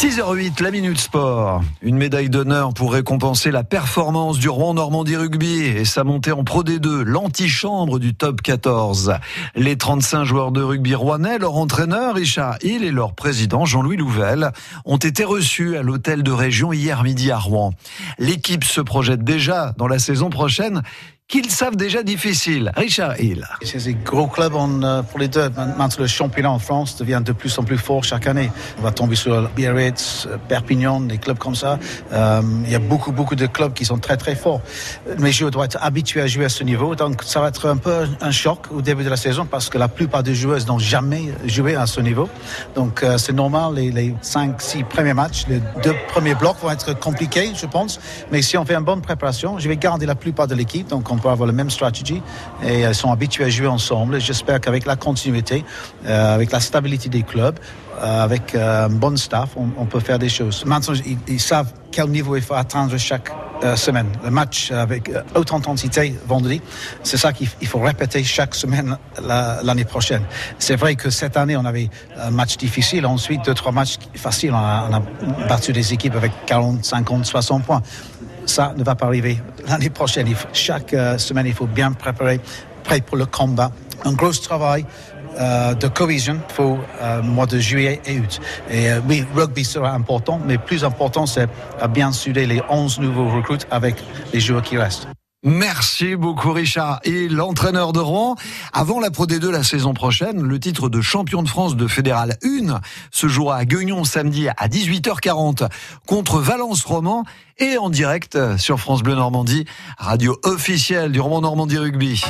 6h08, la Minute Sport. Une médaille d'honneur pour récompenser la performance du Rouen Normandie Rugby et sa montée en Pro D2, l'antichambre du top 14. Les 35 joueurs de rugby rouennais, leur entraîneur Richard Hill et leur président Jean-Louis Louvel ont été reçus à l'hôtel de région hier midi à Rouen. L'équipe se projette déjà dans la saison prochaine qu'ils savent déjà difficile. Richard Hill. C'est un gros club euh, pour les deux. Maintenant, le championnat en France devient de plus en plus fort chaque année. On va tomber sur Biarritz, euh, Perpignan, des clubs comme ça. Euh, il y a beaucoup, beaucoup de clubs qui sont très, très forts. Les joueurs doivent être habitués à jouer à ce niveau. Donc, ça va être un peu un choc au début de la saison parce que la plupart des joueuses n'ont jamais joué à ce niveau. Donc, c'est normal. Les, les 5, 6 premiers matchs, les deux premiers blocs vont être compliqués, je pense. Mais si on fait une bonne préparation, je vais garder la plupart de l'équipe. Donc, on on peut avoir la même stratégie et elles sont habituées à jouer ensemble. J'espère qu'avec la continuité, euh, avec la stabilité des clubs, euh, avec euh, un bon staff, on, peut faire des choses. Maintenant, ils, savent quel niveau il faut atteindre chaque semaine. Le match avec haute intensité vendredi, c'est ça qu'il faut répéter chaque semaine l'année prochaine. C'est vrai que cette année, on avait un match difficile, ensuite deux, trois matchs faciles. On a, on a battu des équipes avec 40, 50, 60 points ça ne va pas arriver l'année prochaine. chaque euh, semaine, il faut bien préparer, prêt pour le combat. Un gros travail euh, de cohésion pour euh, mois de juillet et août. Et euh, oui, rugby sera important, mais plus important, c'est à bien suder les 11 nouveaux recrues avec les joueurs qui restent. Merci beaucoup Richard. Et l'entraîneur de Rouen, avant la Pro D2 la saison prochaine, le titre de champion de France de Fédéral 1 se jouera à Guignon samedi à 18h40 contre Valence Roman et en direct sur France Bleu Normandie, radio officielle du Roman Normandie Rugby.